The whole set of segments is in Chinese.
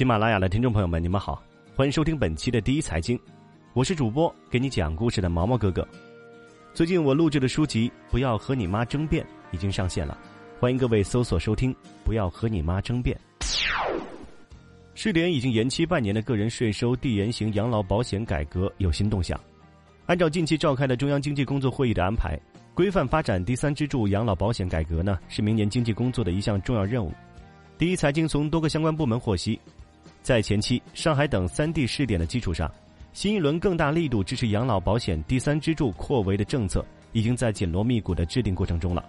喜马拉雅的听众朋友们，你们好，欢迎收听本期的第一财经，我是主播给你讲故事的毛毛哥哥。最近我录制的书籍《不要和你妈争辩》已经上线了，欢迎各位搜索收听《不要和你妈争辩》。试点已经延期半年的个人税收递延型养老保险改革有新动向，按照近期召开的中央经济工作会议的安排，规范发展第三支柱养老保险改革呢是明年经济工作的一项重要任务。第一财经从多个相关部门获悉。在前期上海等三地试点的基础上，新一轮更大力度支持养老保险第三支柱扩围的政策已经在紧锣密鼓的制定过程中了。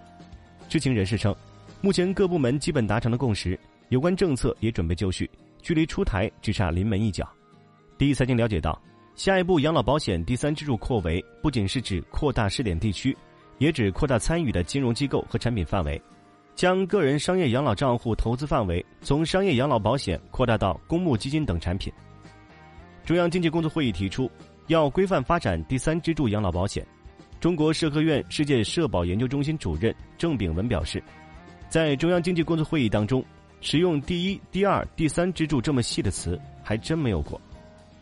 知情人士称，目前各部门基本达成了共识，有关政策也准备就绪，距离出台只差临门一脚。第一财经了解到，下一步养老保险第三支柱扩围不仅是指扩大试点地区，也指扩大参与的金融机构和产品范围。将个人商业养老账户投资范围从商业养老保险扩大到公募基金等产品。中央经济工作会议提出，要规范发展第三支柱养老保险。中国社科院世界社保研究中心主任郑炳文表示，在中央经济工作会议当中，使用第一、第二、第三支柱这么细的词还真没有过。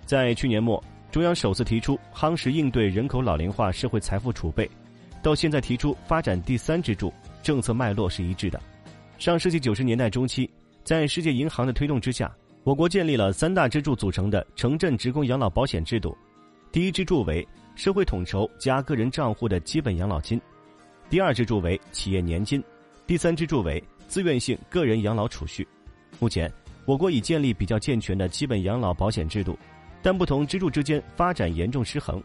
在去年末，中央首次提出夯实应对人口老龄化社会财富储备，到现在提出发展第三支柱。政策脉络是一致的。上世纪九十年代中期，在世界银行的推动之下，我国建立了三大支柱组成的城镇职工养老保险制度。第一支柱为社会统筹加个人账户的基本养老金，第二支柱为企业年金，第三支柱为自愿性个人养老储蓄。目前，我国已建立比较健全的基本养老保险制度，但不同支柱之间发展严重失衡。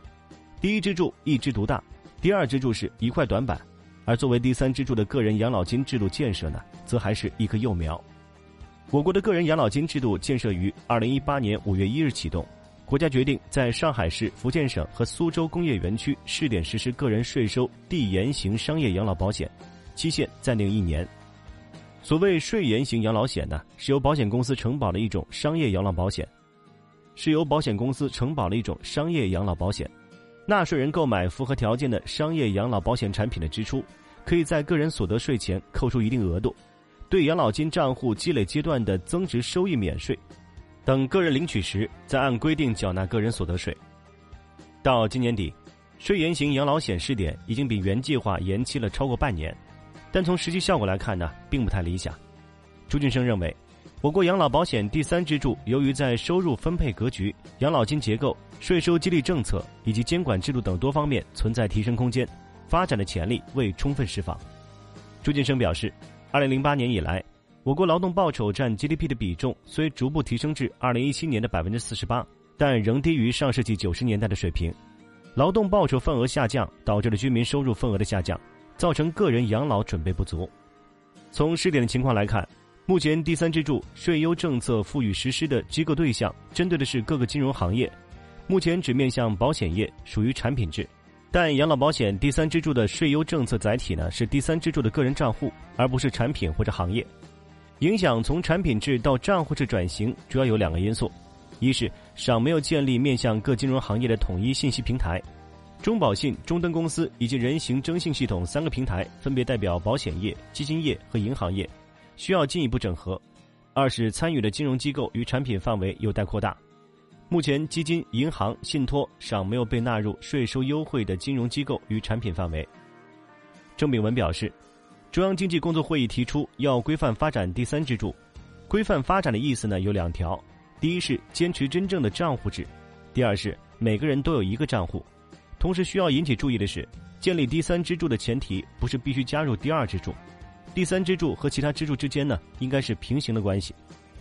第一支柱一枝独大，第二支柱是一块短板。而作为第三支柱的个人养老金制度建设呢，则还是一棵幼苗。我国的个人养老金制度建设于二零一八年五月一日启动，国家决定在上海市、福建省和苏州工业园区试点实施个人税收递延型商业养老保险，期限暂定一年。所谓税延型养老险呢，是由保险公司承保的一种商业养老保险，是由保险公司承保的一种商业养老保险。纳税人购买符合条件的商业养老保险产品的支出，可以在个人所得税前扣除一定额度，对养老金账户积累阶段的增值收益免税，等个人领取时再按规定缴纳个人所得税。到今年底，税延型养老险试点已经比原计划延期了超过半年，但从实际效果来看呢，并不太理想。朱俊生认为。我国养老保险第三支柱，由于在收入分配格局、养老金结构、税收激励政策以及监管制度等多方面存在提升空间，发展的潜力未充分释放。朱建生表示，二零零八年以来，我国劳动报酬占 GDP 的比重虽逐步提升至二零一七年的百分之四十八，但仍低于上世纪九十年代的水平。劳动报酬份额下降，导致了居民收入份额的下降，造成个人养老准备不足。从试点的情况来看。目前第三支柱税优政策赋予实施的机构对象，针对的是各个金融行业，目前只面向保险业，属于产品制。但养老保险第三支柱的税优政策载体呢，是第三支柱的个人账户，而不是产品或者行业。影响从产品制到账户制转型，主要有两个因素：一是尚没有建立面向各金融行业的统一信息平台，中保信、中登公司以及人行征信系统三个平台分别代表保险业、基金业和银行业。需要进一步整合。二是参与的金融机构与产品范围有待扩大。目前，基金、银行、信托尚没有被纳入税收优惠的金融机构与产品范围。郑炳文表示，中央经济工作会议提出要规范发展第三支柱。规范发展的意思呢有两条：第一是坚持真正的账户制；第二是每个人都有一个账户。同时需要引起注意的是，建立第三支柱的前提不是必须加入第二支柱。第三支柱和其他支柱之间呢，应该是平行的关系，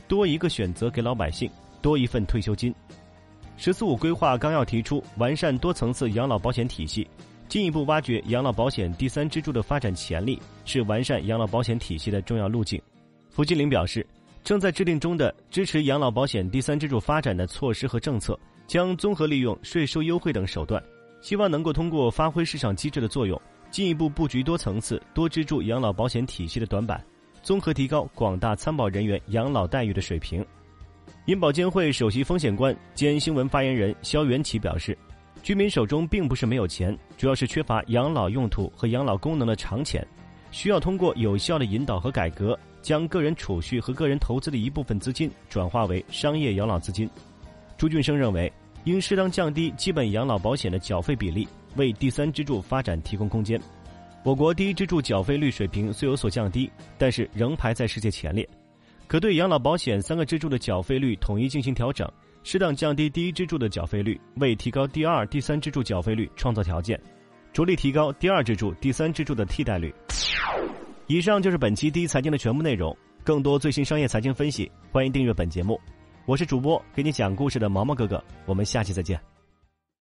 多一个选择给老百姓，多一份退休金。“十四五”规划纲要提出完善多层次养老保险体系，进一步挖掘养老保险第三支柱的发展潜力，是完善养老保险体系的重要路径。付金玲表示，正在制定中的支持养老保险第三支柱发展的措施和政策，将综合利用税收优惠等手段，希望能够通过发挥市场机制的作用。进一步布局多层次、多支柱养老保险体系的短板，综合提高广大参保人员养老待遇的水平。银保监会首席风险官兼新闻发言人肖元起表示，居民手中并不是没有钱，主要是缺乏养老用途和养老功能的长钱，需要通过有效的引导和改革，将个人储蓄和个人投资的一部分资金转化为商业养老资金。朱俊生认为，应适当降低基本养老保险的缴费比例，为第三支柱发展提供空间。我国第一支柱缴费率水平虽有所降低，但是仍排在世界前列。可对养老保险三个支柱的缴费率统一进行调整，适当降低第一支柱的缴费率，为提高第二、第三支柱缴费率创造条件，着力提高第二支柱、第三支柱的替代率。以上就是本期第一财经的全部内容。更多最新商业财经分析，欢迎订阅本节目。我是主播给你讲故事的毛毛哥哥，我们下期再见。